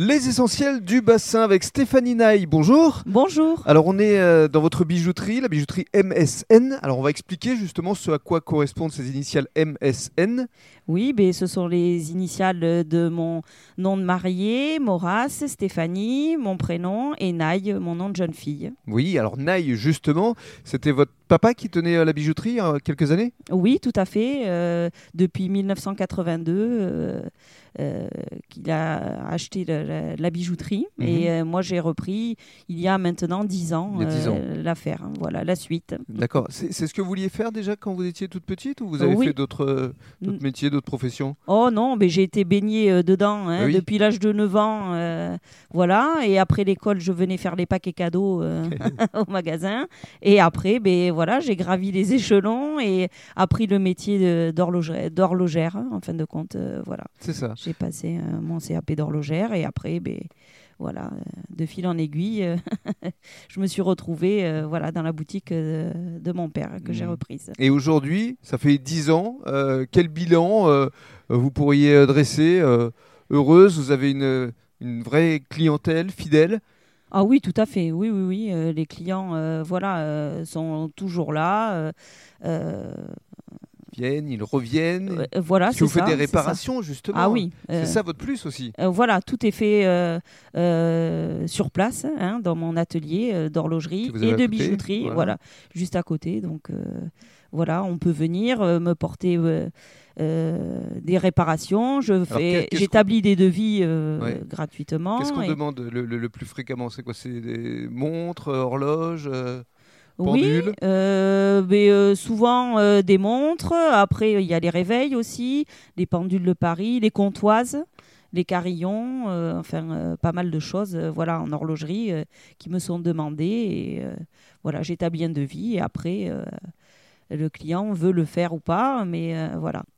Les essentiels du bassin avec Stéphanie Naï. Bonjour. Bonjour. Alors on est euh, dans votre bijouterie, la bijouterie MSN. Alors on va expliquer justement ce à quoi correspondent ces initiales MSN. Oui, ben, ce sont les initiales de mon nom de mariée, Maurras, Stéphanie, mon prénom, et Naï, mon nom de jeune fille. Oui, alors Naï justement, c'était votre papa qui tenait euh, la bijouterie a quelques années? Oui, tout à fait. euh, depuis 1982, euh, euh, qu'il a acheté la, la- la bijouterie. Mhm. Et euh, moi, j'ai repris il y a maintenant 10 ans, Il y a 10 ans. l'affaire. hein. Voilà, la suite. D'accord. C'est ce que vous vouliez faire déjà quand vous étiez toute petite ou vous avez Oui. fait d'autres métiers, d'autres professions? Oh non, mais j'ai été baignée dedans hein, oui. depuis l'âge de 9 ans. voilà. Et après l'école, je venais faire les paquets cadeaux au magasin. Et après, ben, voilà, j'ai gravi les échelons et appris le métier d'horlogère, hein, en fin de compte. euh, voilà. C'est ça. J'ai passé euh, mon CAP d'horlogère et après, ben, voilà, euh, de fil en aiguille, je me suis retrouvée euh, voilà, dans la boutique euh, de mon père que j'ai Mhm. reprise. Et aujourd'hui, ça fait 10 ans. euh, quel bilan vous pourriez dresser Heureuse, vous avez une, une vraie clientèle fidèle Ah oui, tout à fait. Oui, oui, oui. euh, les clients, euh, voilà, euh, sont toujours là. Euh, euh, viennent, ils reviennent. euh, voilà, que c'est vous faites des réparations, justement Ah oui. C'est euh, ça votre plus aussi. euh, voilà, tout est fait euh, euh, sur place, hein, dans mon atelier euh, d'horlogerie et de bijouterie, voilà. voilà. juste à côté. Donc euh, voilà, on peut venir euh, me porter euh, euh, des réparations. Je fais, j'établis des devis euh, Ouais. gratuitement. Qu'est-ce qu'on et- demande le, le- le plus fréquemment? C'est quoi? C'est des montres, horloges euh, Oui, euh, mais, euh, souvent euh, des montres. Après, il y a les réveils aussi, les pendules de Paris, les comptoises, les carillons, enfin pas mal de choses voilà, en horlogerie qui me sont demandées. Et voilà, j'établis un devis et après, le client veut le faire ou pas, mais voilà.